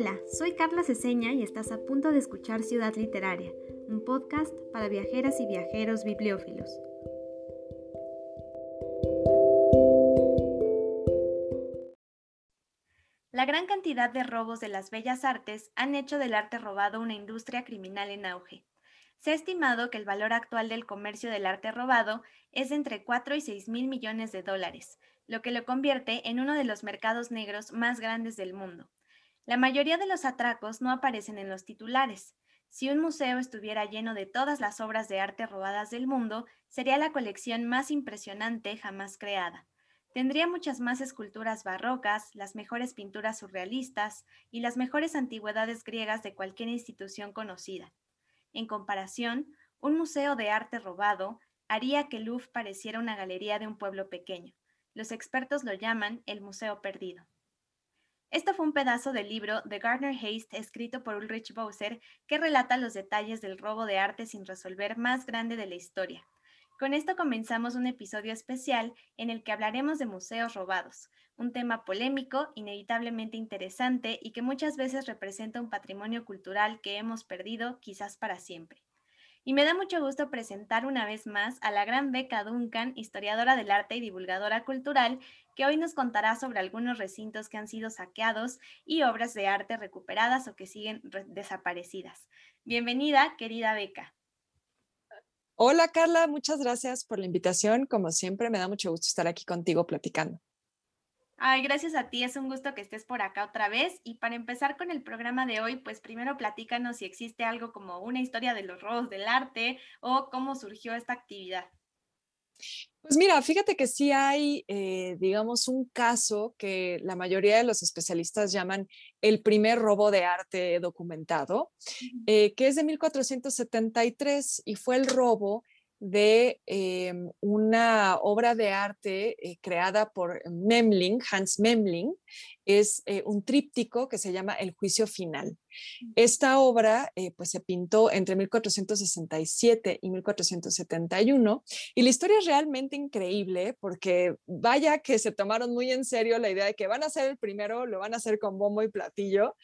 Hola, soy Carla Ceseña y estás a punto de escuchar Ciudad Literaria, un podcast para viajeras y viajeros bibliófilos. La gran cantidad de robos de las bellas artes han hecho del arte robado una industria criminal en auge. Se ha estimado que el valor actual del comercio del arte robado es de entre 4 y 6 mil millones de dólares, lo que lo convierte en uno de los mercados negros más grandes del mundo. La mayoría de los atracos no aparecen en los titulares. Si un museo estuviera lleno de todas las obras de arte robadas del mundo, sería la colección más impresionante jamás creada. Tendría muchas más esculturas barrocas, las mejores pinturas surrealistas y las mejores antigüedades griegas de cualquier institución conocida. En comparación, un museo de arte robado haría que Louvre pareciera una galería de un pueblo pequeño. Los expertos lo llaman el Museo Perdido. Esto fue un pedazo del libro de Gardner Haste escrito por Ulrich Bowser que relata los detalles del robo de arte sin resolver más grande de la historia. Con esto comenzamos un episodio especial en el que hablaremos de museos robados, un tema polémico, inevitablemente interesante y que muchas veces representa un patrimonio cultural que hemos perdido quizás para siempre. Y me da mucho gusto presentar una vez más a la gran Beca Duncan, historiadora del arte y divulgadora cultural, que hoy nos contará sobre algunos recintos que han sido saqueados y obras de arte recuperadas o que siguen desaparecidas. Bienvenida, querida Beca. Hola Carla, muchas gracias por la invitación. Como siempre, me da mucho gusto estar aquí contigo platicando. Ay, gracias a ti, es un gusto que estés por acá otra vez. Y para empezar con el programa de hoy, pues primero platícanos si existe algo como una historia de los robos del arte o cómo surgió esta actividad. Pues mira, fíjate que sí hay, eh, digamos, un caso que la mayoría de los especialistas llaman el primer robo de arte documentado, eh, que es de 1473 y fue el robo de em, una obra de arte eh, creada por Memling, Hans Memling. Es eh, un tríptico que se llama El juicio final. Esta obra eh, pues se pintó entre 1467 y 1471 y la historia es realmente increíble porque vaya que se tomaron muy en serio la idea de que van a ser el primero, lo van a hacer con bombo y platillo,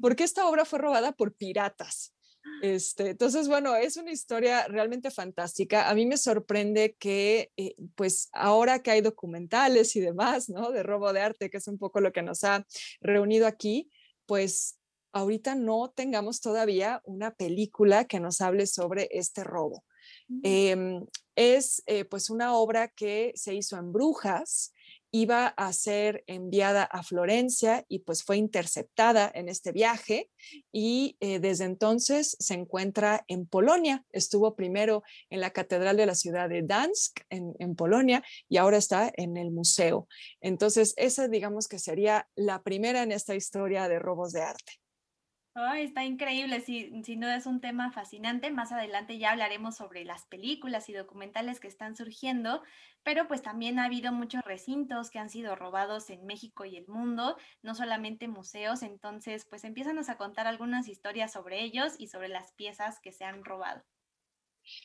porque esta obra fue robada por piratas. Este, entonces, bueno, es una historia realmente fantástica. A mí me sorprende que, eh, pues, ahora que hay documentales y demás, ¿no? De robo de arte, que es un poco lo que nos ha reunido aquí, pues ahorita no tengamos todavía una película que nos hable sobre este robo. Mm. Em, es eh, pues una obra que se hizo en Brujas iba a ser enviada a Florencia y pues fue interceptada en este viaje y eh, desde entonces se encuentra en Polonia. Estuvo primero en la Catedral de la ciudad de Dansk en, en Polonia y ahora está en el museo. Entonces esa digamos que sería la primera en esta historia de robos de arte está increíble, sí, sin duda es un tema fascinante. Más adelante ya hablaremos sobre las películas y documentales que están surgiendo, pero pues también ha habido muchos recintos que han sido robados en México y el mundo, no solamente museos, entonces pues empiezan a contar algunas historias sobre ellos y sobre las piezas que se han robado.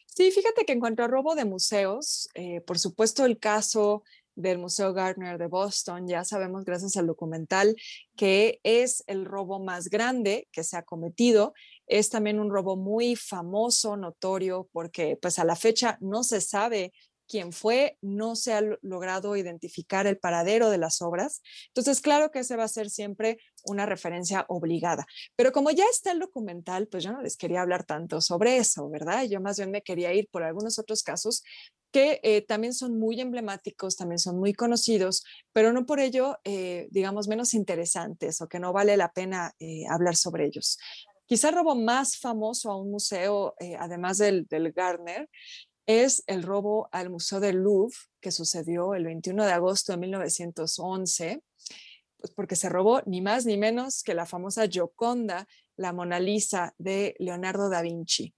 Sí, fíjate que en cuanto a robo de museos, eh, por supuesto el caso del Museo Gardner de Boston, ya sabemos gracias al documental que es el robo más grande que se ha cometido. Es también un robo muy famoso, notorio, porque pues a la fecha no se sabe quién fue, no se ha logrado identificar el paradero de las obras. Entonces, claro que ese va a ser siempre una referencia obligada. Pero como ya está el documental, pues yo no les quería hablar tanto sobre eso, ¿verdad? Yo más bien me quería ir por algunos otros casos que eh, también son muy emblemáticos, también son muy conocidos, pero no por ello, eh, digamos, menos interesantes o que no vale la pena eh, hablar sobre ellos. Quizá el robo más famoso a un museo, además del, del Gardner, es el robo al Museo del Louvre, que sucedió el 21 de agosto de 1911, pues porque se robó ni más ni menos que la famosa Gioconda, la Mona Lisa de Leonardo da Vinci.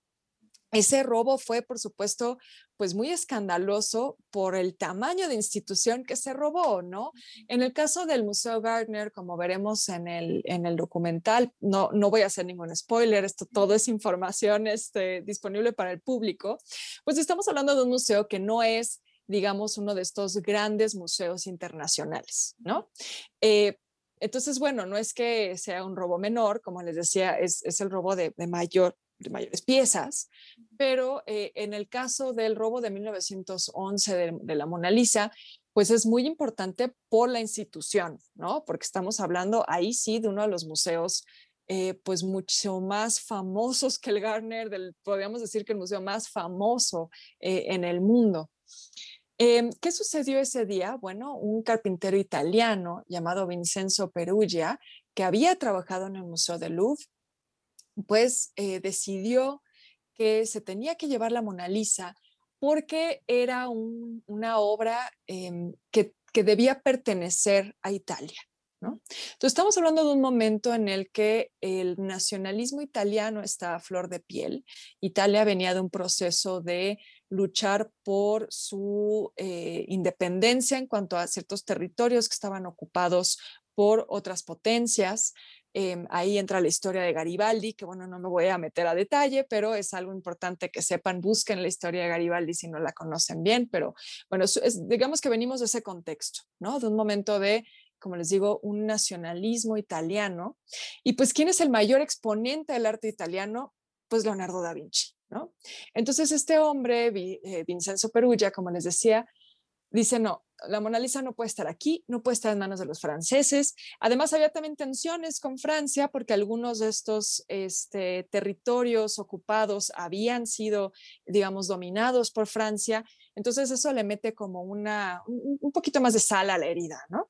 Ese robo fue, por supuesto, pues muy escandaloso por el tamaño de institución que se robó, ¿no? En el caso del Museo Gardner, como veremos en el, en el documental, no, no voy a hacer ningún spoiler, esto todo es información este, disponible para el público, pues estamos hablando de un museo que no es digamos, uno de estos grandes museos internacionales, ¿no? Eh, Entonces, bueno, no es que sea un robo menor, como les decía, es, el robo de, mayor, de mayores piezas, pero eh, en el caso del robo de 1911 de, de, la Mona Lisa, pues es muy importante por la institución, ¿no? Porque estamos hablando ahí sí de uno de los museos eh, pues mucho más famosos que el Garner, del, podríamos decir que el museo más famoso eh, en el mundo. Em, ¿Qué sucedió ese día? Bueno, un carpintero italiano llamado Vincenzo Perugia, que había trabajado en el Museo del Louvre, pues eh, decidió que se tenía que llevar la Mona Lisa porque era una obra em, que, debía pertenecer a Italia. Entonces estamos hablando de un momento en el que el nacionalismo italiano está a flor de piel. Italia venía de un proceso de luchar por su eh, independencia en cuanto a ciertos territorios que estaban ocupados por otras potencias. Em, ahí entra la historia de Garibaldi, que bueno, no me voy a meter a detalle, pero es algo importante que sepan, busquen la historia de Garibaldi si no la conocen bien, pero bueno, digamos que venimos de ese contexto, ¿no? De un momento de como les digo, un nacionalismo italiano. Y pues, ¿quién es el mayor exponente del arte italiano? Pues Leonardo da Vinci, ¿no? Entonces, este hombre, eh, Vincenzo Perugia, como les decía, dice, no, la Mona Lisa no puede estar aquí, no puede estar en manos de los franceses. Además, había también tensiones con Francia porque algunos de estos este, territorios ocupados habían sido, digamos, dominados por Francia. Entonces, eso le mete como una, un poquito más de sal a la herida, ¿no?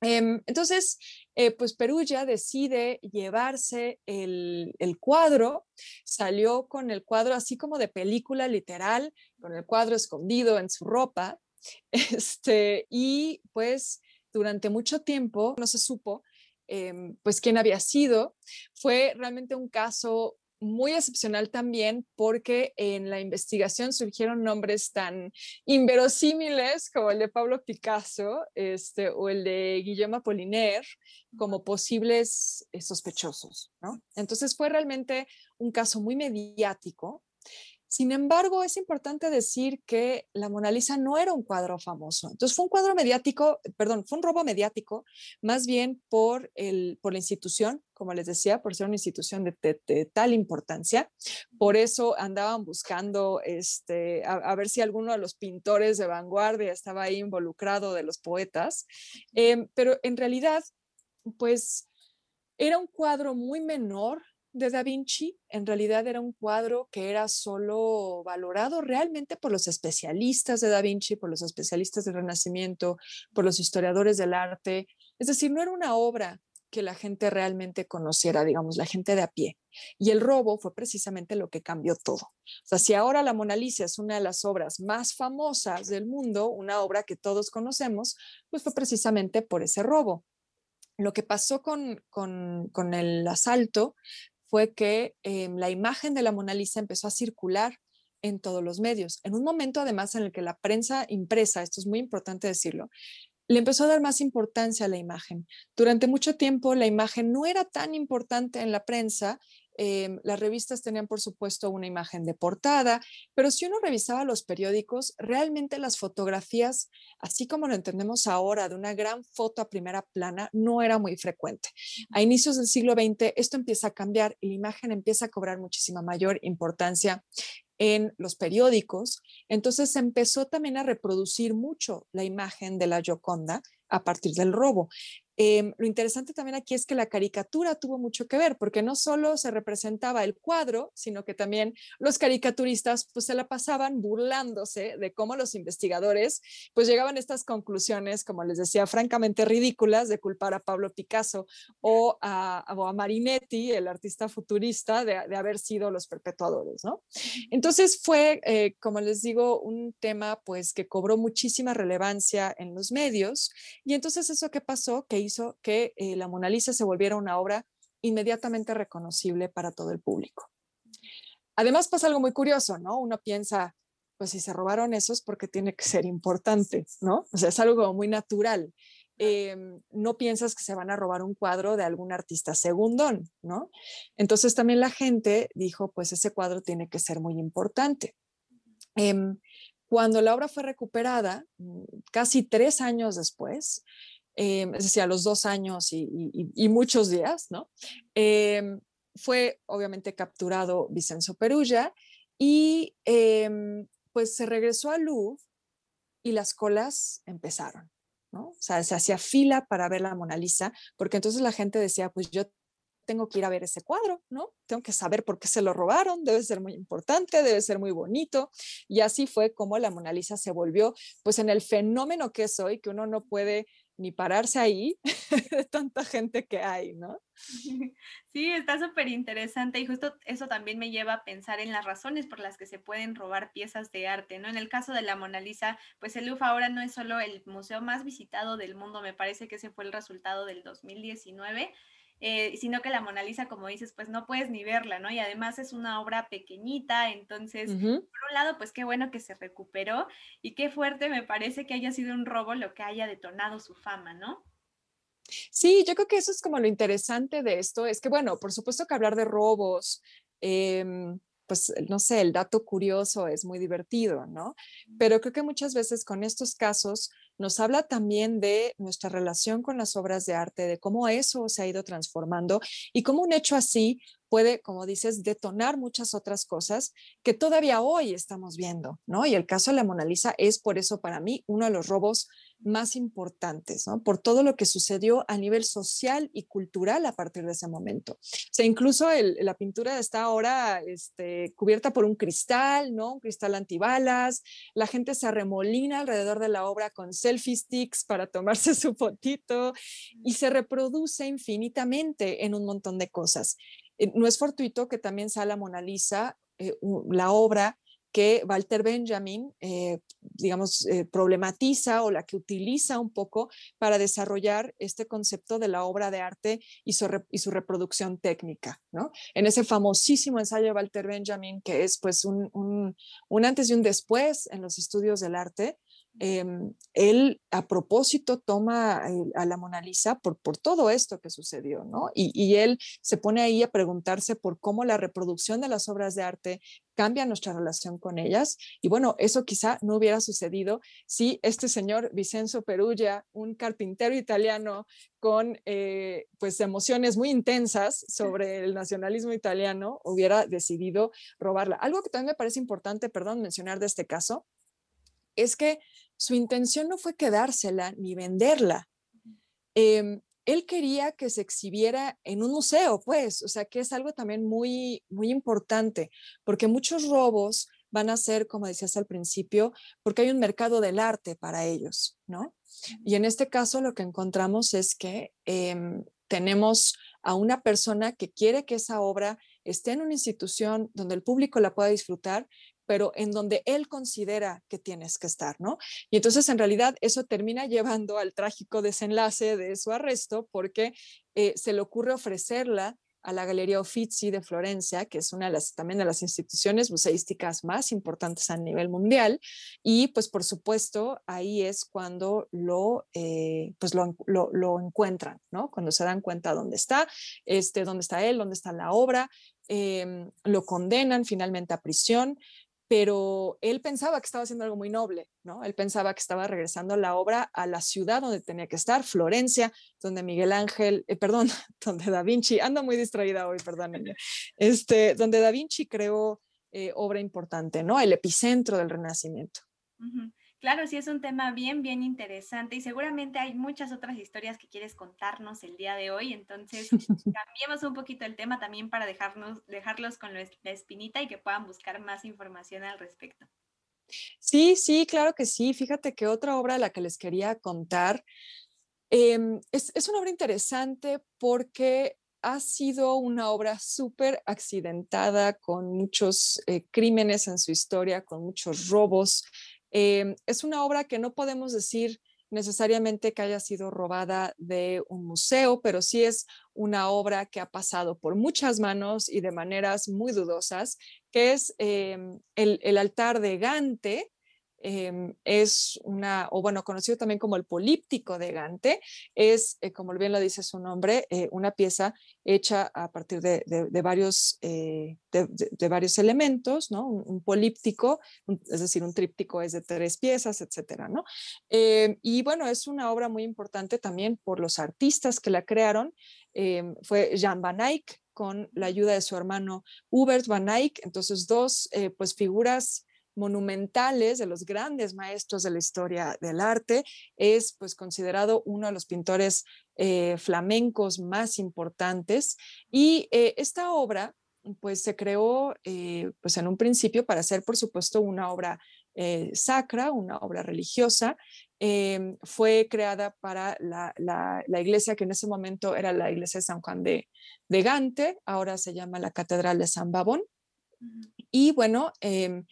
Em, entonces, eh, pues Perugia decide llevarse el, cuadro, salió con el cuadro así como de película literal, con el cuadro escondido en su ropa, este, y pues durante mucho tiempo no se supo em, pues quién había sido. Fue realmente un caso muy excepcional también porque en la investigación surgieron nombres tan inverosímiles como el de Pablo Picasso este, o el de Guillermo Apollinaire como posibles eh, sospechosos. ¿no? Entonces fue realmente un caso muy mediático sin embargo, es importante decir que la Mona Lisa no era un cuadro famoso. Entonces fue un cuadro mediático, perdón, fue un robo mediático, más bien por, el, por la institución, como les decía, por ser una institución de, tal importancia. Por eso andaban buscando este, a, ver si alguno de los pintores de vanguardia estaba ahí involucrado, de los poetas. Em, pero en realidad, pues era un cuadro muy menor de Da Vinci en realidad era un cuadro que era solo valorado realmente por los especialistas de Da Vinci, por los especialistas del Renacimiento, por los historiadores del arte. Es decir, no era una obra que la gente realmente conociera, digamos, la gente de a pie. Y el robo fue precisamente lo que cambió todo. O sea, si ahora la Mona Lisa es una de las obras más famosas del mundo, una obra que todos conocemos, pues fue precisamente por ese robo. Lo que pasó con, con, con el asalto fue que em, la imagen de la Mona Lisa empezó a circular en todos los medios. En un momento además en el que la prensa impresa, esto es muy importante decirlo, le empezó a dar más importancia a la imagen. Durante mucho tiempo la imagen no era tan importante en la prensa Em, las revistas tenían, por supuesto, una imagen de portada, pero si uno revisaba los periódicos, realmente las fotografías, así como lo entendemos ahora, de una gran foto a primera plana, no era muy frecuente. A inicios del siglo XX, esto empieza a cambiar y la imagen empieza a cobrar muchísima mayor importancia en los periódicos. Entonces se empezó también a reproducir mucho la imagen de la Gioconda a partir del robo. Em, lo interesante también aquí es que la caricatura tuvo mucho que ver, porque no solo se representaba el cuadro, sino que también los caricaturistas pues se la pasaban burlándose de cómo los investigadores pues llegaban a estas conclusiones, como les decía, francamente ridículas de culpar a Pablo Picasso o a, Marinetti, el artista futurista, de, haber sido los perpetuadores, ¿no? Entonces fue, eh, como les digo, un tema pues que cobró muchísima relevancia en los medios y entonces eso que pasó, que hizo que eh, la Mona Lisa se volviera una obra inmediatamente reconocible para todo el público. Además pasa algo muy curioso, ¿no? Uno piensa, pues si se robaron eso es porque tiene que ser importante, ¿no? O sea, es algo muy natural. Em, no piensas que se van a robar un cuadro de algún artista segundón, ¿no? Entonces también la gente dijo, pues ese cuadro tiene que ser muy importante. Cuando la obra fue recuperada, mm, casi tres años después, em, es decir, a los dos años y, muchos días, ¿no? Em, fue obviamente capturado Vicenzo Perugia y em, pues se regresó a Louvre y las colas empezaron, ¿no? O sea, se hacía fila para ver la Mona Lisa, porque entonces la gente decía, pues yo tengo que ir a ver ese cuadro, ¿no? Tengo que saber por qué se lo robaron, debe ser muy importante, debe ser muy bonito. Y así fue como la Mona Lisa se volvió, pues en el fenómeno que es hoy, que uno no puede ni pararse ahí de tanta gente que hay, ¿no? Sí, está súper interesante y justo eso también me lleva a pensar en las razones por las que se pueden robar piezas de arte, ¿no? En el caso de la Mona Lisa, pues el Louvre ahora no es solo el museo más visitado del mundo, me parece que ese fue el resultado del 2019 eh, sino que la Mona Lisa, como dices, pues no puedes ni verla, ¿no? Y además es una obra pequeñita, entonces, por un lado, pues qué bueno que se recuperó y qué fuerte me parece que haya sido un robo lo que haya detonado su fama, ¿no? Sí, yo creo que eso es como lo interesante de esto, es que, bueno, por supuesto que hablar de robos, em, pues no sé, el dato curioso es muy divertido, ¿no? Pero creo que muchas veces con estos casos nos habla también de nuestra relación con las obras de arte, de cómo eso se ha ido transformando y cómo un hecho así puede, como dices, detonar muchas otras cosas que todavía hoy estamos viendo, ¿no? Y el caso de la Mona Lisa es por eso para mí uno de los robos más importantes, ¿no? Por todo lo que sucedió a nivel social y cultural a partir de ese momento. O sea, incluso la pintura está ahora este, cubierta por un cristal, ¿no? Un cristal antibalas. La gente se arremolina alrededor de la obra con selfie sticks para tomarse su fotito y se reproduce infinitamente en un montón de cosas. Eh, no es fortuito que también sea la Mona Lisa, eh, la obra que Walter Benjamin, eh, digamos, eh, problematiza o la que utiliza un poco para desarrollar este concepto de la obra de arte y su, y su reproducción técnica, ¿no? En ese famosísimo ensayo de Walter Benjamin, que es pues un, un, un antes y un después en los estudios del arte, Em, él a propósito toma a la Mona Lisa por, por todo esto que sucedió, ¿no? Y, y, él se pone ahí a preguntarse por cómo la reproducción de las obras de arte cambia nuestra relación con ellas. Y bueno, eso quizá no hubiera sucedido si este señor Vicenzo Perugia, un carpintero italiano con eh, pues emociones muy intensas sobre el nacionalismo italiano, hubiera decidido robarla. Algo que también me parece importante, perdón, mencionar de este caso, es que su intención no fue quedársela ni venderla. Em, él quería que se exhibiera en un museo, pues, o sea, que es algo también muy, muy importante, porque muchos robos van a ser, como decías al principio, porque hay un mercado del arte para ellos, ¿no? Y en este caso lo que encontramos es que em, tenemos a una persona que quiere que esa obra esté en una institución donde el público la pueda disfrutar, pero en donde él considera que tienes que estar, ¿no? Y entonces en realidad eso termina llevando al trágico desenlace de su arresto porque eh, se le ocurre ofrecerla a la Galería Uffizi de Florencia, que es una de las también de las instituciones museísticas más importantes a nivel mundial, y pues por supuesto ahí es cuando lo, eh, pues lo, lo, encuentran, ¿no? Cuando se dan cuenta dónde está, este, dónde está él, dónde está la obra, em, lo condenan finalmente a prisión, pero él pensaba que estaba haciendo algo muy noble, ¿no? Él pensaba que estaba regresando la obra a la ciudad donde tenía que estar, Florencia, donde Miguel Ángel, eh, perdón, donde Da Vinci, ando muy distraída hoy, perdónenme, este, donde Da Vinci creó eh, obra importante, ¿no? El epicentro del Renacimiento. Claro, sí es un tema bien, bien interesante y seguramente hay muchas otras historias que quieres contarnos el día de hoy, entonces cambiemos un poquito el tema también para dejarnos, dejarlos con la espinita y que puedan buscar más información al respecto. Sí, sí, claro que sí. Fíjate que otra obra de la que les quería contar em, es, es, una obra interesante porque ha sido una obra súper accidentada, con muchos eh, crímenes en su historia, con muchos robos, Em, es una obra que no podemos decir necesariamente que haya sido robada de un museo, pero sí es una obra que ha pasado por muchas manos y de maneras muy dudosas, que es em, el, altar de Gante, Em, es una, o bueno, conocido también como el políptico de Gante, es, eh, como bien lo dice su nombre, eh, una pieza hecha a partir de, varios, eh, de, varios elementos, ¿no? Un, políptico, es decir, un tríptico es de tres piezas, etcétera, ¿no? Em, y bueno, es una obra muy importante también por los artistas que la crearon. Em, fue Jan van Eyck con la ayuda de su hermano Hubert van Eyck, entonces dos pues figuras monumentales de los grandes maestros de la historia del arte, es pues considerado uno de los pintores eh, flamencos más importantes. Y eh, esta obra pues se creó eh, pues en un principio para ser por supuesto una obra sacra, una obra religiosa, em, fue creada para la, iglesia que en ese momento era la iglesia de San Juan de, de Gante, ahora se llama la Catedral de San Babón. Y bueno, em,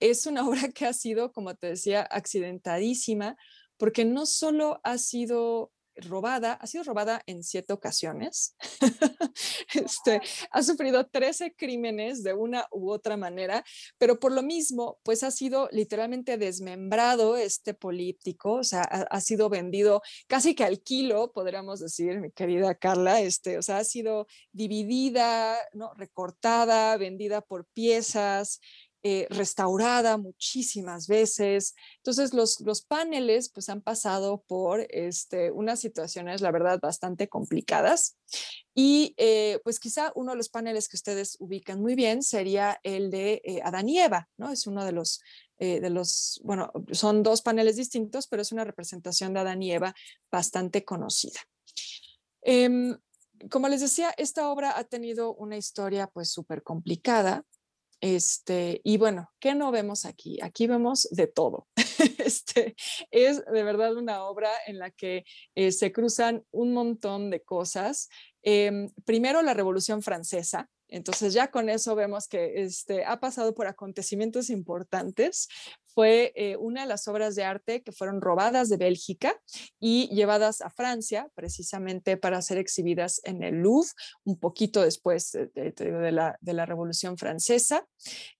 es una obra que ha sido, como te decía, accidentadísima, porque no solo ha sido robada, ha sido robada en siete ocasiones. este, ha sufrido 13 crímenes de una u otra manera, pero por lo mismo, pues ha sido literalmente desmembrado este político, o sea, ha, sido vendido casi que al kilo, podríamos decir, mi querida Carla, este, o sea, ha sido dividida, ¿no? recortada, vendida por piezas, eh, restaurada muchísimas veces. Entonces, los, los paneles pues han pasado por este, unas situaciones, la verdad, bastante complicadas. Y eh, pues quizá uno de los paneles que ustedes ubican muy bien sería el de eh, Adán y Eva, ¿no? Es uno de los, de los, bueno, son dos paneles distintos, pero es una representación de Adán y Eva bastante conocida. Em, como les decía, esta obra ha tenido una historia pues súper complicada. Este, y bueno, ¿qué no vemos aquí? Aquí vemos de todo. Este, es de verdad una obra en la que eh, se cruzan un montón de cosas. Em, primero, la Revolución Francesa, entonces ya con eso vemos que este, ha pasado por acontecimientos importantes. Fue eh, una de las obras de arte que fueron robadas de Bélgica y llevadas a Francia precisamente para ser exhibidas en el Louvre un poquito después de, la, Revolución Francesa.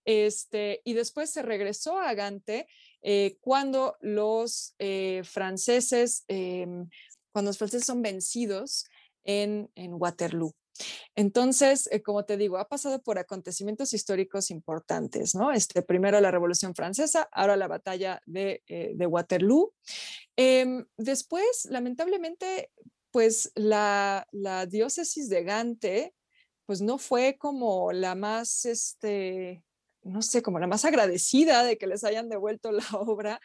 Este, y después se regresó a Gante eh, cuando los eh, franceses, em, cuando los franceses son vencidos en, en Waterloo. Entonces, eh, como te digo, ha pasado por acontecimientos históricos importantes, ¿no? Este, primero la Revolución Francesa, ahora la batalla de, eh, Waterloo. Em, después, lamentablemente, pues la, diócesis de Gante, pues no fue como la más, este, no sé, como la más agradecida de que les hayan devuelto la obra,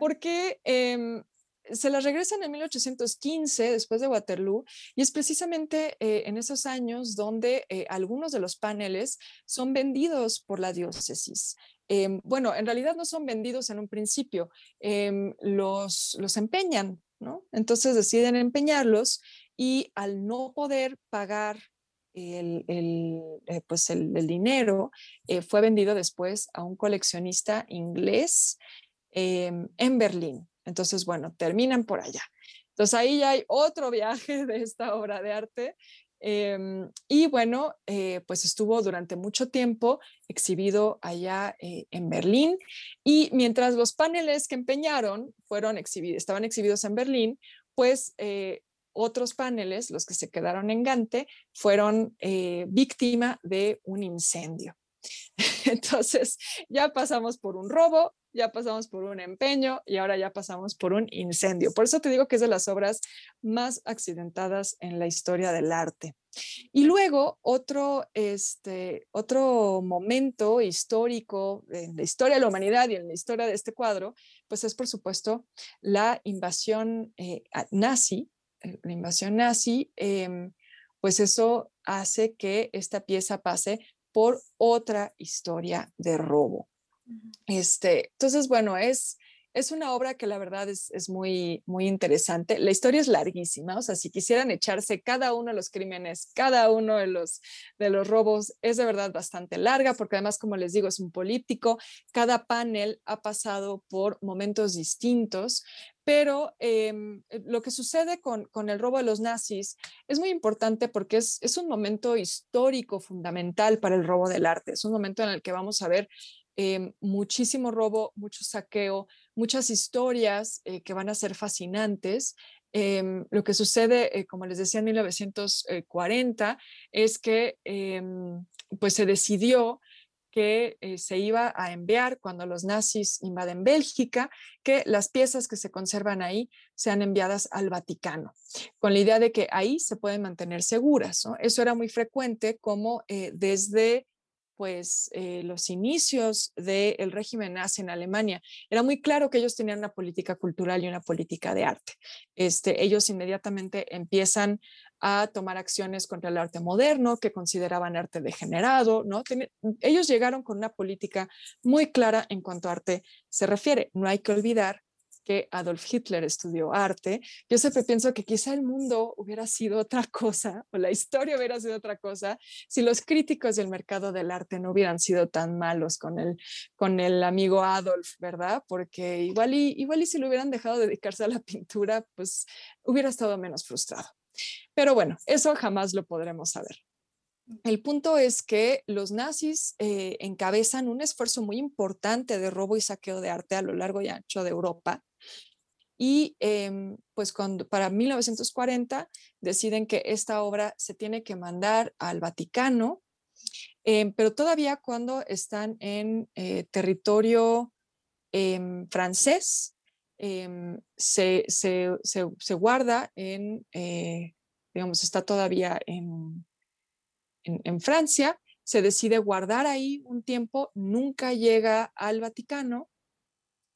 porque em, se las regresan en 1815, después de Waterloo, y es precisamente eh, en esos años donde eh, algunos de los paneles son vendidos por la diócesis. Em, bueno, en realidad no son vendidos en un principio, em, los, empeñan, ¿no? Entonces deciden empeñarlos y al no poder pagar el, eh, pues el dinero, fue vendido después a un coleccionista inglés em, en Berlín. Entonces, bueno, terminan por allá. Entonces ahí ya hay otro viaje de esta obra de arte. Em, y bueno, eh, pues estuvo durante mucho tiempo exhibido allá eh, en Berlín. Y mientras los paneles que empeñaron fueron exhibidos, estaban exhibidos en Berlín, pues eh, otros paneles, los que se quedaron en Gante, fueron víctima de un incendio. Entonces, ya pasamos por un robo, ya pasamos por un empeño y ahora ya pasamos por un incendio. Por eso te digo que es de las obras más accidentadas en la historia del arte. Y luego otro, este, otro momento histórico en la historia de la humanidad y en la historia de este cuadro, pues es por supuesto la invasión eh, nazi, eh, la invasión nazi, em, pues eso hace que esta pieza pase por otra historia de robo. Este, entonces, bueno, es, es una obra que la verdad es, es, muy, muy interesante. La historia es larguísima, o sea, si quisieran echarse cada uno de los crímenes, cada uno de los, de los robos, es de verdad bastante larga, porque además, como les digo, es un político. Cada panel ha pasado por momentos distintos, pero em, eh, lo que sucede con, con, el robo de los nazis es muy importante porque es, es un momento histórico fundamental para el robo del arte. Es un momento en el que vamos a ver em, muchísimo robo, mucho saqueo, muchas historias eh, que van a ser fascinantes. Em, lo que sucede, eh, como les decía, en 1940 es que em, pues se decidió que eh, se iba a enviar cuando los nazis invaden Bélgica, que las piezas que se conservan ahí sean enviadas al Vaticano, con la idea de que ahí se pueden mantener seguras. Eso era muy frecuente como desde pues eh, los inicios del régimen nazi en Alemania, era muy claro que ellos tenían una política cultural y una política de arte. Este, ellos inmediatamente empiezan a tomar acciones contra el arte moderno, que consideraban arte degenerado, ¿no? ellos llegaron con una política muy clara en cuanto a arte se refiere. No hay que olvidar que Adolf Hitler estudió arte, yo siempre pienso que quizá el mundo hubiera sido otra cosa o la historia hubiera sido otra cosa si los críticos del mercado del arte no hubieran sido tan malos con el, con el amigo Adolf, ¿verdad? Porque igual y, igual y si lo hubieran dejado dedicarse a la pintura, pues hubiera estado menos frustrado. Pero bueno, eso jamás lo podremos saber. El punto es que los nazis eh, encabezan un esfuerzo muy importante de robo y saqueo de arte a lo largo y ancho de Europa y em, pues cuando, para 1940 deciden que esta obra se tiene que mandar al Vaticano, em, pero todavía cuando están en eh, territorio em, francés, se, se, guarda en, eh, digamos, está todavía en, en Francia, se decide guardar ahí un tiempo, nunca llega al Vaticano.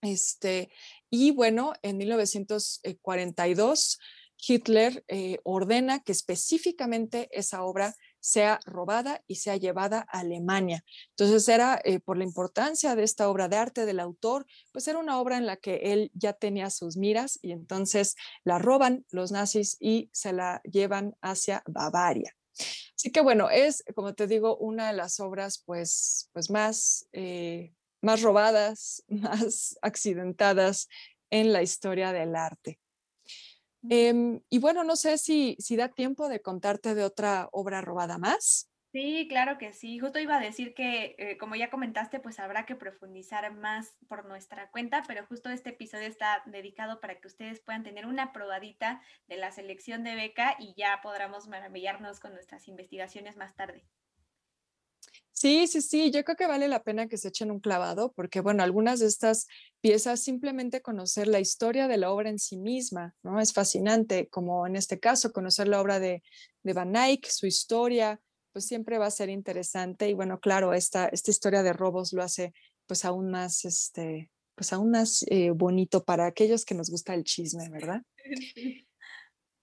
Este, y bueno, en 1942, Hitler eh, ordena que específicamente esa obra sea robada y sea llevada a Alemania. Entonces era eh, por la importancia de esta obra de arte del autor, pues era una obra en la que él ya tenía sus miras y entonces la roban los nazis y se la llevan hacia Bavaria. Así que bueno, es, como te digo, una de las obras pues, pues más eh, más robadas, más accidentadas en la historia del arte. Em, y bueno, no sé si, si da tiempo de contarte de otra obra robada más. Sí, claro que sí. Justo iba a decir que, eh, como ya comentaste, pues habrá que profundizar más por nuestra cuenta, pero justo este episodio está dedicado para que ustedes puedan tener una probadita de la selección de beca y ya podamos maravillarnos con nuestras investigaciones más tarde. Sí, sí, sí, yo creo que vale la pena que se echen un clavado porque, bueno, algunas de estas piezas simplemente conocer la historia de la obra en sí misma, ¿no? Es fascinante, como en este caso, conocer la obra de, de Van Eyck, su historia, pues siempre va a ser interesante y, bueno, claro, esta, esta historia de robos lo hace pues aún más, este, pues aún más eh, bonito para aquellos que nos gusta el chisme, ¿verdad?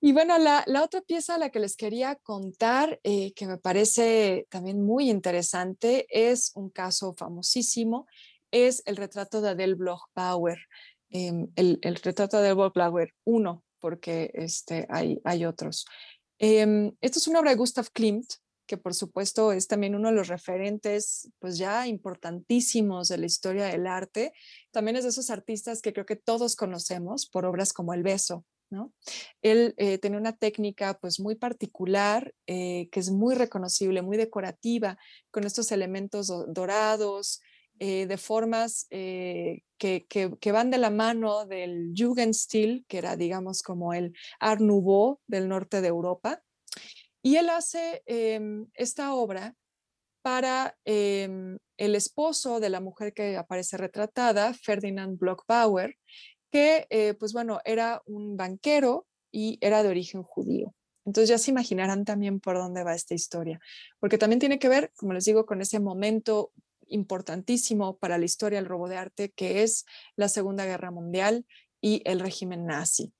Y bueno, la, otra pieza a la que les quería contar, eh, que me parece también muy interesante, es un caso famosísimo, es el retrato de Adele Bloch-Bauer, em, el, retrato de Adele Bloch-Bauer 1, porque este, hay, hay otros. Em, esto es una obra de Gustav Klimt, que por supuesto es también uno de los referentes, pues ya importantísimos de la historia del arte. También es de esos artistas que creo que todos conocemos por obras como El Beso, él eh, tenía una técnica pues muy particular, eh, que es muy reconocible, muy decorativa, con estos elementos dorados, eh, de formas que, van de la mano del Jugendstil, que era digamos como el Art Nouveau del norte de Europa. Y él hace em, esta obra para em, el esposo de la mujer que aparece retratada, Ferdinand Bloch-Bauer, que, eh, pues bueno, era un banquero y era de origen judío. Entonces ya se imaginarán también por dónde va esta historia, porque también tiene que ver, como les digo, con ese momento importantísimo para la historia del robo de arte, que es la Segunda Guerra Mundial y el régimen nazi.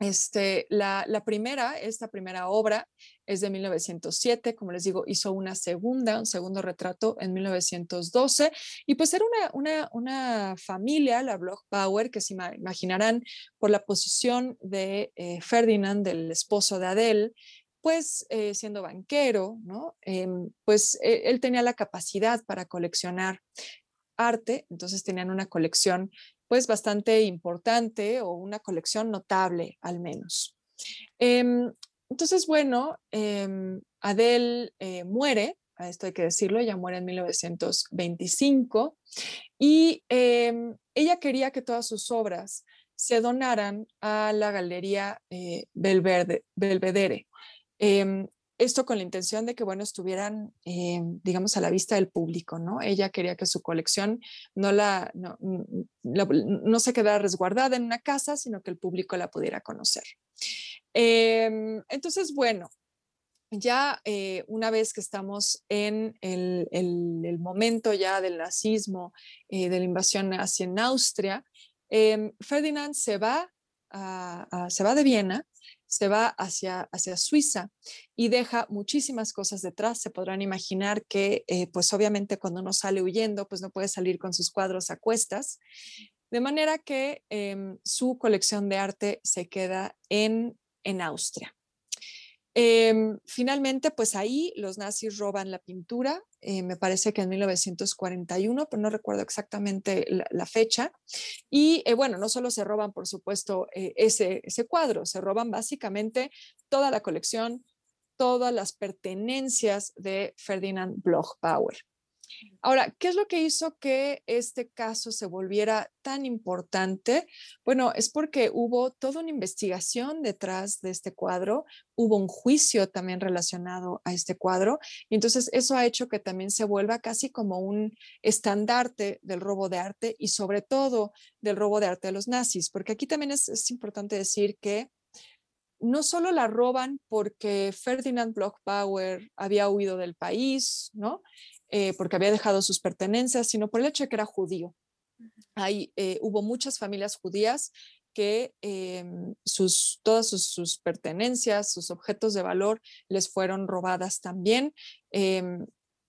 Este, la, primera, esta primera obra es de 1907, como les digo, hizo una segunda, un segundo retrato en 1912, y pues era una, familia, la Bloch-Bauer, que se imaginarán por la posición de eh, Ferdinand, del esposo de Adele, pues eh, siendo banquero, ¿no? Em, pues e, él tenía la capacidad para coleccionar arte, entonces tenían una colección pues bastante importante o una colección notable al menos. Em, entonces, bueno, eh, Adele eh, muere a esto hay que decirlo, ella muere en 1925 y em, ella quería que todas sus obras se donaran a la Galería eh, Belvedere. Em, esto con la intención de que, bueno, estuvieran, em, digamos, a la vista del público, ¿no? Ella quería que su colección no, la, no, no se quedara resguardada en una casa, sino que el público la pudiera conocer. Em, entonces, bueno, ya eh, una vez que estamos en el, el, momento ya del nazismo, eh, de la invasión nazi en Austria, em, Ferdinand se va, se va de Viena, se va hacia, hacia Suiza y deja muchísimas cosas detrás. Se podrán imaginar que, eh, pues obviamente cuando uno sale huyendo, pues no puede salir con sus cuadros a cuestas. De manera que em, su colección de arte se queda en, en Austria. Em, finalmente, pues ahí los nazis roban la pintura, eh, me parece que en 1941, pero no recuerdo exactamente la, fecha. Y eh, bueno, no solo se roban, por supuesto, eh, ese, cuadro, se roban básicamente toda la colección, todas las pertenencias de Ferdinand Bloch-Bauer. Ahora, ¿qué es lo que hizo que este caso se volviera tan importante? Bueno, es porque hubo toda una investigación detrás de este cuadro, hubo un juicio también relacionado a este cuadro, y entonces eso ha hecho que también se vuelva casi como un estandarte del robo de arte y sobre todo del robo de arte de los nazis, porque aquí también es, importante decir que no solo la roban porque Ferdinand Bloch-Bauer había huido del país, ¿no? Eh, porque había dejado sus pertenencias, sino por el hecho de que era judío. Ahí eh, hubo muchas familias judías que em, sus, todas sus, pertenencias, sus objetos de valor les fueron robadas también, em,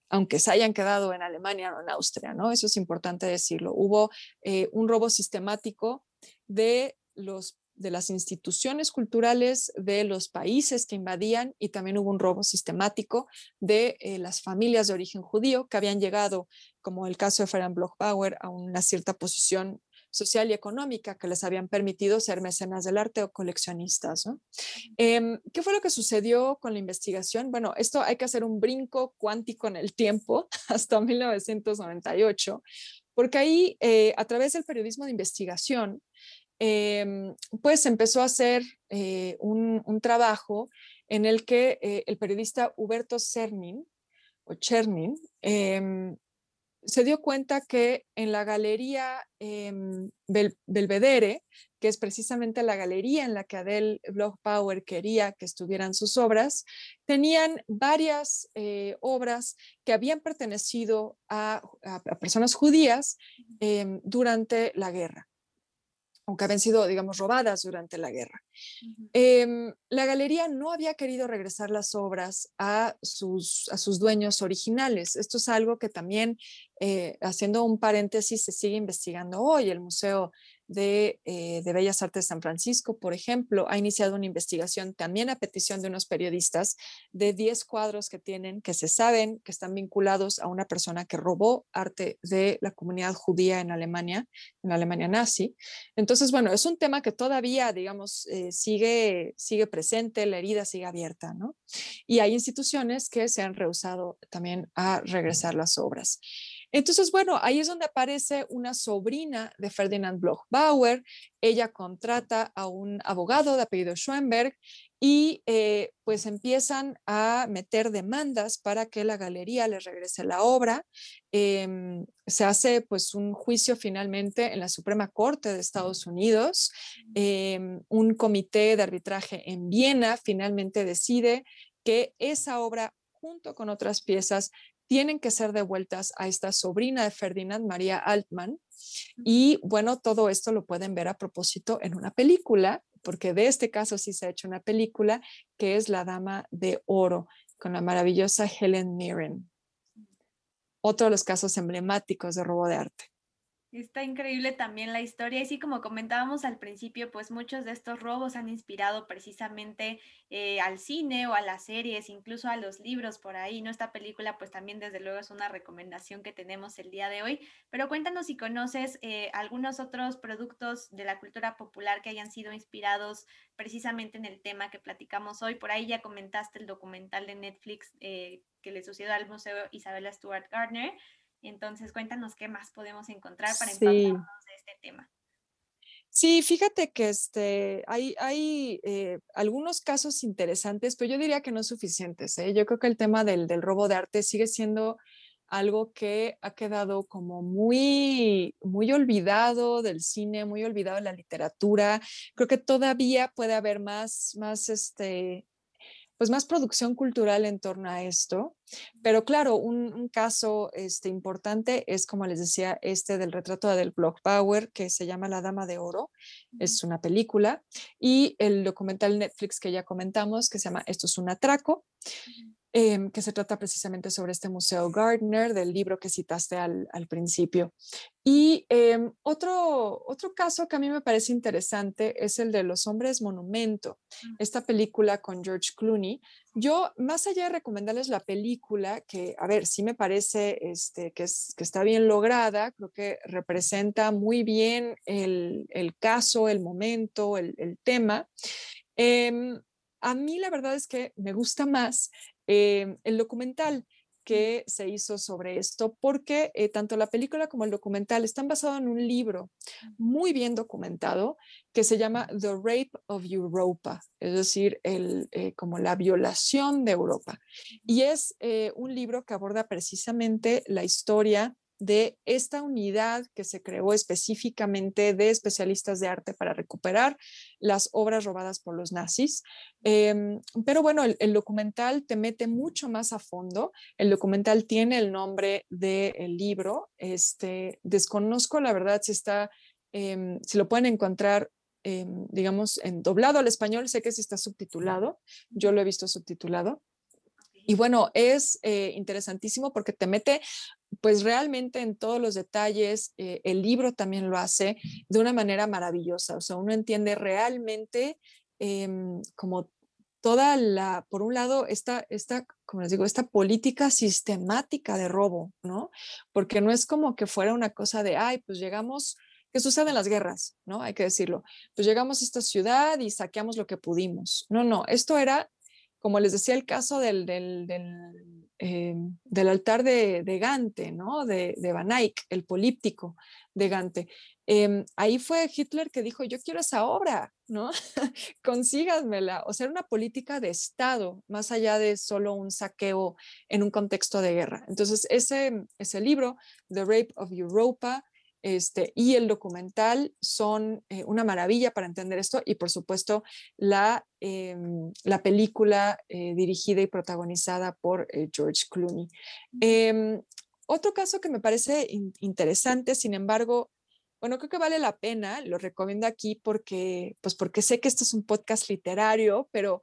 aunque se hayan quedado en Alemania o en Austria, ¿no? Eso es importante decirlo. Hubo eh, un robo sistemático de los de las instituciones culturales de los países que invadían y también hubo un robo sistemático de eh, las familias de origen judío que habían llegado, como el caso de Ferenc Bloch-Bauer, a una cierta posición social y económica que les habían permitido ser mecenas del arte o coleccionistas. Em, ¿Qué fue lo que sucedió con la investigación? Bueno, esto hay que hacer un brinco cuántico en el tiempo hasta 1998, porque ahí, eh, a través del periodismo de investigación, Em, pues empezó a hacer eh, un, trabajo en el que eh, el periodista Huberto Cernin, o Chernin, em, se dio cuenta que en la galería em, Belvedere, que es precisamente la galería en la que Adele Bloch Power quería que estuvieran sus obras, tenían varias eh, obras que habían pertenecido a personas judías durante la guerra aunque habían sido, digamos, robadas durante la guerra. Em, la galería no había querido regresar las obras a sus, a sus dueños originales. Esto es algo que también, eh, haciendo un paréntesis, se sigue investigando hoy. El Museo eh, de, Bellas Artes de San Francisco, por ejemplo, ha iniciado una investigación también a petición de unos periodistas de 10 cuadros que tienen, que se saben que están vinculados a una persona que robó arte de la comunidad judía en Alemania, en Alemania nazi. Entonces, bueno, es un tema que todavía, digamos, eh, sigue, sigue presente, la herida sigue abierta, ¿no? Y hay instituciones que se han rehusado también a regresar las obras. Entonces, bueno, ahí es donde aparece una sobrina de Ferdinand Bloch-Bauer. Ella contrata a un abogado de apellido Schoenberg y eh, pues empiezan a meter demandas para que la galería le regrese la obra. Em, se hace pues un juicio finalmente en la Suprema Corte de Estados Unidos. Em, un comité de arbitraje en Viena finalmente decide que esa obra junto con otras piezas tienen que ser devueltas a esta sobrina de Ferdinand, María Altman. Y bueno, todo esto lo pueden ver a propósito en una película, porque de este caso sí se ha hecho una película, que es La Dama de Oro, con la maravillosa Helen Mirren. Otro de los casos emblemáticos de robo de arte. Está increíble también la historia y sí, como comentábamos al principio, pues muchos de estos robos han inspirado precisamente eh, al cine o a las series, incluso a los libros por ahí, ¿no? Esta película pues también desde luego es una recomendación que tenemos el día de hoy, pero cuéntanos si conoces eh, algunos otros productos de la cultura popular que hayan sido inspirados precisamente en el tema que platicamos hoy. Por ahí ya comentaste el documental de Netflix eh, que le sucedió al Museo Isabella Stuart Gardner. Entonces, cuéntanos qué más podemos encontrar para sí. de este tema. Sí, fíjate que este, hay, hay eh, algunos casos interesantes, pero yo diría que no suficientes. ¿eh? Yo creo que el tema del, del, robo de arte sigue siendo algo que ha quedado como muy, muy olvidado del cine, muy olvidado de la literatura. Creo que todavía puede haber más, más este, pues más producción cultural en torno a esto. Pero claro, un, caso este, importante es, como les decía, este del retrato del Block Power, que se llama La Dama de Oro. Es una película. Y el documental Netflix que ya comentamos, que se llama Esto es un atraco. Em, que se trata precisamente sobre este Museo Gardner, del libro que citaste al, principio. Y em, otro, otro caso que a mí me parece interesante es el de Los Hombres Monumento, mm. esta película con George Clooney. Yo, más allá de recomendarles la película, que, a ver, sí me parece este, que, es, que está bien lograda, creo que representa muy bien el, caso, el momento, el, tema. Em, a mí la verdad es que me gusta más eh, el documental que se hizo sobre esto, porque eh, tanto la película como el documental están basados en un libro muy bien documentado que se llama The Rape of Europa, es decir, el, eh, como la violación de Europa. Y es un libro que aborda precisamente la historia de esta unidad que se creó específicamente de especialistas de arte para recuperar las obras robadas por los nazis. Em, pero bueno, el, documental te mete mucho más a fondo. El documental tiene el nombre del libro. Este, desconozco la verdad si está, em, si lo pueden encontrar em, digamos, en doblado al español, sé que sí está subtitulado, yo lo he visto subtitulado, y bueno, es eh, interesantísimo porque te mete pues realmente en todos los detalles, eh, el libro también lo hace de una manera maravillosa, o sea, uno entiende realmente em, como toda la, por un lado, esta, esta, como les digo, esta política sistemática de robo, ¿no? Porque no es como que fuera una cosa de, ay, pues llegamos, que sucede en las guerras, ¿no? Hay que decirlo, pues llegamos a esta ciudad y saqueamos lo que pudimos. No, no, esto era como les decía, el caso del, del, del, eh, altar de, Gante, ¿no? de, Van Eyck, el políptico de Gante. Em, ahí fue Hitler que dijo, yo quiero esa obra, ¿no? Consíganmela. O sea, una política de Estado, más allá de solo un saqueo en un contexto de guerra. Entonces, ese, ese libro, The Rape of Europa, este, y el documental son eh, una maravilla para entender esto y por supuesto la, em, la película eh, dirigida y protagonizada por eh, George Clooney. Em, otro caso que me parece interesante, sin embargo, bueno, creo que vale la pena, lo recomiendo aquí porque, pues porque sé que esto es un podcast literario, pero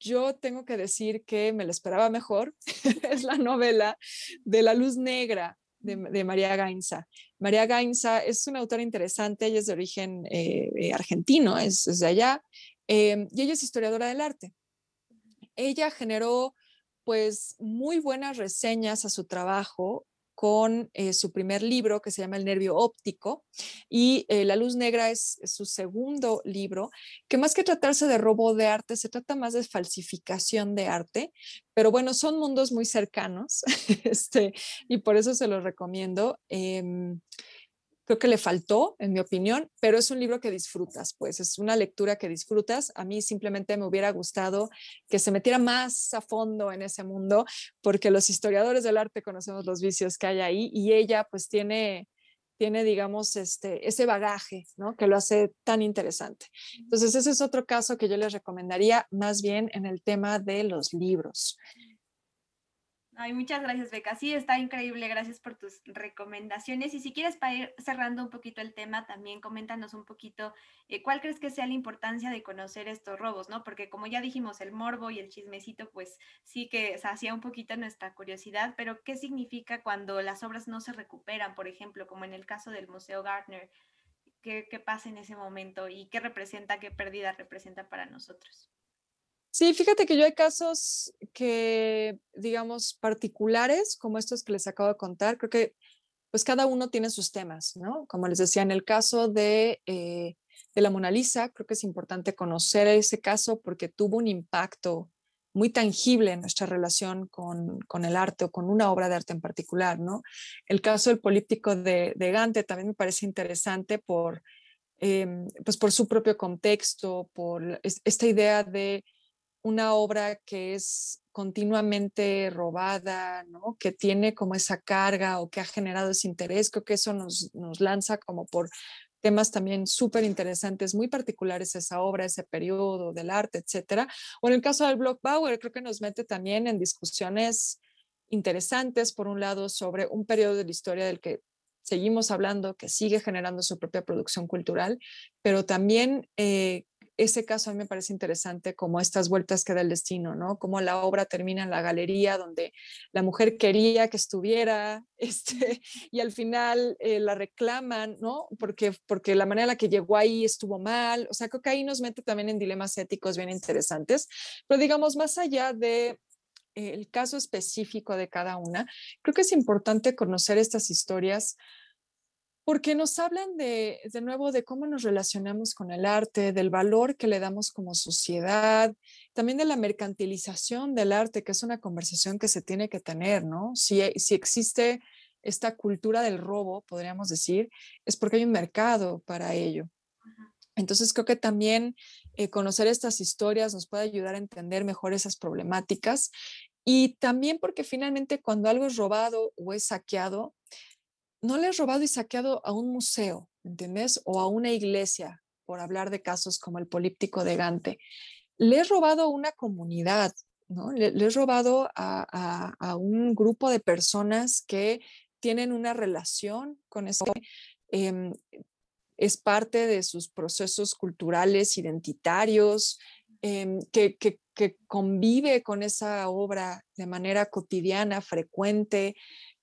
yo tengo que decir que me lo esperaba mejor. es la novela de La Luz Negra de, María Gainza. María Gainza es una autora interesante, ella es de origen eh, eh, argentino, es, de allá, em, y ella es historiadora del arte. Ella generó pues muy buenas reseñas a su trabajo con eh, su primer libro que se llama El nervio óptico y eh, La luz negra es, su segundo libro, que más que tratarse de robo de arte, se trata más de falsificación de arte, pero bueno, son mundos muy cercanos este, y por eso se los recomiendo. Em, creo que le faltó, en mi opinión, pero es un libro que disfrutas, pues es una lectura que disfrutas. A mí simplemente me hubiera gustado que se metiera más a fondo en ese mundo, porque los historiadores del arte conocemos los vicios que hay ahí y ella pues tiene tiene, digamos, este, ese bagaje, ¿no? Que lo hace tan interesante. Entonces, ese es otro caso que yo les recomendaría más bien en el tema de los libros Ay, muchas gracias, Beca. Sí, está increíble. Gracias por tus recomendaciones. Y si quieres, para ir cerrando un poquito el tema, también coméntanos un poquito eh, cuál crees que sea la importancia de conocer estos robos, ¿no? Porque como ya dijimos, el morbo y el chismecito, pues sí que hacía un poquito nuestra curiosidad, pero ¿qué significa cuando las obras no se recuperan, por ejemplo, como en el caso del Museo Gardner? ¿Qué, qué pasa en ese momento y qué representa, qué pérdida representa para nosotros? Sí, fíjate que yo hay casos que, digamos, particulares, como estos que les acabo de contar, creo que pues cada uno tiene sus temas, ¿no? Como les decía, en el caso de, eh, de la Mona Lisa, creo que es importante conocer ese caso porque tuvo un impacto muy tangible en nuestra relación con, con, el arte o con una obra de arte en particular, ¿no? El caso del políptico de, de Gante también me parece interesante por, em, pues por su propio contexto, por esta idea de una obra que es continuamente robada, ¿no? que tiene como esa carga o que ha generado ese interés, creo que eso nos, nos lanza como por temas también súper interesantes, muy particulares esa obra, ese periodo del arte, etcétera. O en el caso del Block Bauer, creo que nos mete también en discusiones interesantes, por un lado, sobre un periodo de la historia del que seguimos hablando, que sigue generando su propia producción cultural, pero también eh, ese caso a mí me parece interesante como estas vueltas que da el destino, ¿no? Como la obra termina en la galería donde la mujer quería que estuviera, este, y al final eh, la reclaman, ¿no? Porque, porque la manera en la que llegó ahí estuvo mal. O sea, creo que ahí nos mete también en dilemas éticos bien interesantes. Pero digamos, más allá de eh, el caso específico de cada una, creo que es importante conocer estas historias porque nos hablan de, de nuevo de cómo nos relacionamos con el arte, del valor que le damos como sociedad, también de la mercantilización del arte, que es una conversación que se tiene que tener, ¿no? Si, si existe esta cultura del robo, podríamos decir, es porque hay un mercado para ello. Entonces creo que también eh, conocer estas historias nos puede ayudar a entender mejor esas problemáticas y también porque finalmente cuando algo es robado o es saqueado, no le he robado y saqueado a un museo, ¿entiendes? O a una iglesia, por hablar de casos como el políptico de Gante. Le he robado a una comunidad, ¿no? Le, he robado a, un grupo de personas que tienen una relación con eso. Em, es parte de sus procesos culturales, identitarios, em, que, convive con esa obra de manera cotidiana, frecuente,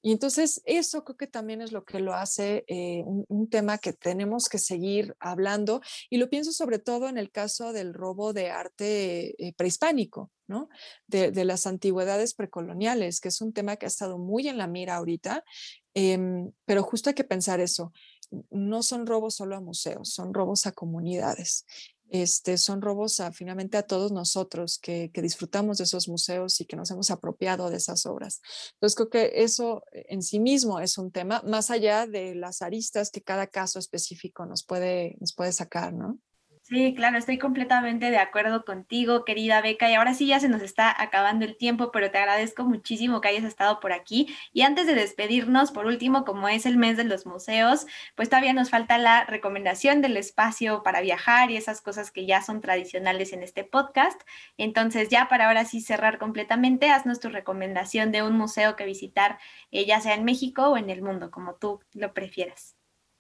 y entonces eso creo que también es lo que lo hace eh, un, tema que tenemos que seguir hablando y lo pienso sobre todo en el caso del robo de arte eh, prehispánico, ¿no? De, las antigüedades precoloniales, que es un tema que ha estado muy en la mira ahorita, em, pero justo hay que pensar eso. No son robos solo a museos, son robos a comunidades este, son robos a, finalmente a todos nosotros que, que, disfrutamos de esos museos y que nos hemos apropiado de esas obras. Entonces creo que eso en sí mismo es un tema, más allá de las aristas que cada caso específico nos puede, nos puede sacar, ¿no? Sí, claro, estoy completamente de acuerdo contigo, querida Beca. Y ahora sí ya se nos está acabando el tiempo, pero te agradezco muchísimo que hayas estado por aquí. Y antes de despedirnos, por último, como es el mes de los museos, pues todavía nos falta la recomendación del espacio para viajar y esas cosas que ya son tradicionales en este podcast. Entonces, ya para ahora sí cerrar completamente, haznos tu recomendación de un museo que visitar, eh, ya sea en México o en el mundo, como tú lo prefieras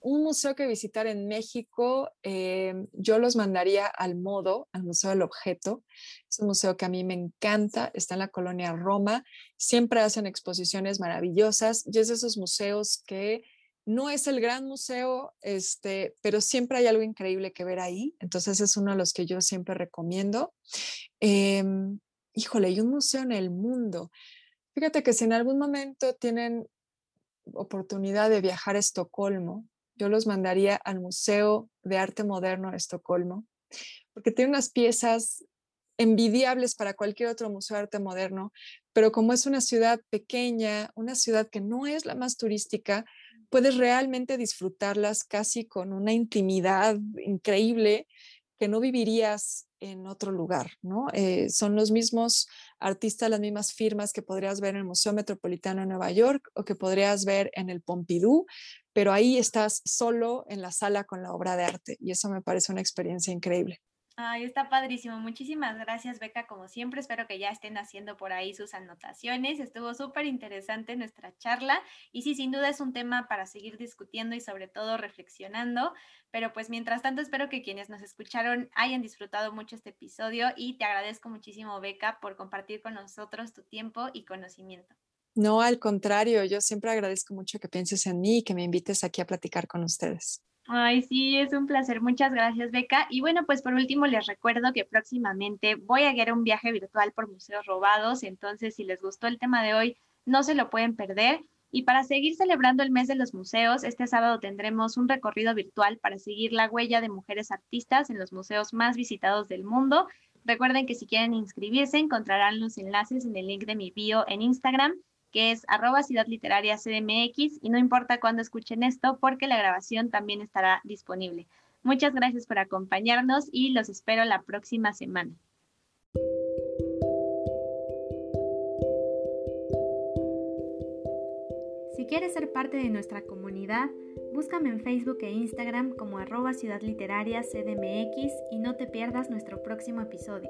un museo que visitar en México, eh, yo los mandaría al Modo, al Museo del Objeto. Es un museo que a mí me encanta, está en la colonia Roma, siempre hacen exposiciones maravillosas y es de esos museos que no es el gran museo, este, pero siempre hay algo increíble que ver ahí. Entonces es uno de los que yo siempre recomiendo. Em, híjole, hay un museo en el mundo. Fíjate que si en algún momento tienen oportunidad de viajar a Estocolmo, yo los mandaría al Museo de Arte Moderno de Estocolmo, porque tiene unas piezas envidiables para cualquier otro museo de arte moderno, pero como es una ciudad pequeña, una ciudad que no es la más turística, puedes realmente disfrutarlas casi con una intimidad increíble que no vivirías en otro lugar, ¿no? Eh, son los mismos artistas, las mismas firmas que podrías ver en el Museo Metropolitano de Nueva York o que podrías ver en el Pompidou, pero ahí estás solo en la sala con la obra de arte y eso me parece una experiencia increíble. Ay, está padrísimo. Muchísimas gracias, Beca. Como siempre, espero que ya estén haciendo por ahí sus anotaciones. Estuvo súper interesante nuestra charla y sí, sin duda es un tema para seguir discutiendo y sobre todo reflexionando. Pero pues mientras tanto, espero que quienes nos escucharon hayan disfrutado mucho este episodio y te agradezco muchísimo, Beca, por compartir con nosotros tu tiempo y conocimiento. No, al contrario, yo siempre agradezco mucho que pienses en mí y que me invites aquí a platicar con ustedes. Ay, sí, es un placer. Muchas gracias, Beca. Y bueno, pues por último les recuerdo que próximamente voy a guiar un viaje virtual por museos robados. Entonces, si les gustó el tema de hoy, no se lo pueden perder. Y para seguir celebrando el mes de los museos, este sábado tendremos un recorrido virtual para seguir la huella de mujeres artistas en los museos más visitados del mundo. Recuerden que si quieren inscribirse, encontrarán los enlaces en el link de mi bio en Instagram que es arroba CDMX y no importa cuándo escuchen esto porque la grabación también estará disponible. Muchas gracias por acompañarnos y los espero la próxima semana. Si quieres ser parte de nuestra comunidad, búscame en Facebook e Instagram como arroba CDMX y no te pierdas nuestro próximo episodio.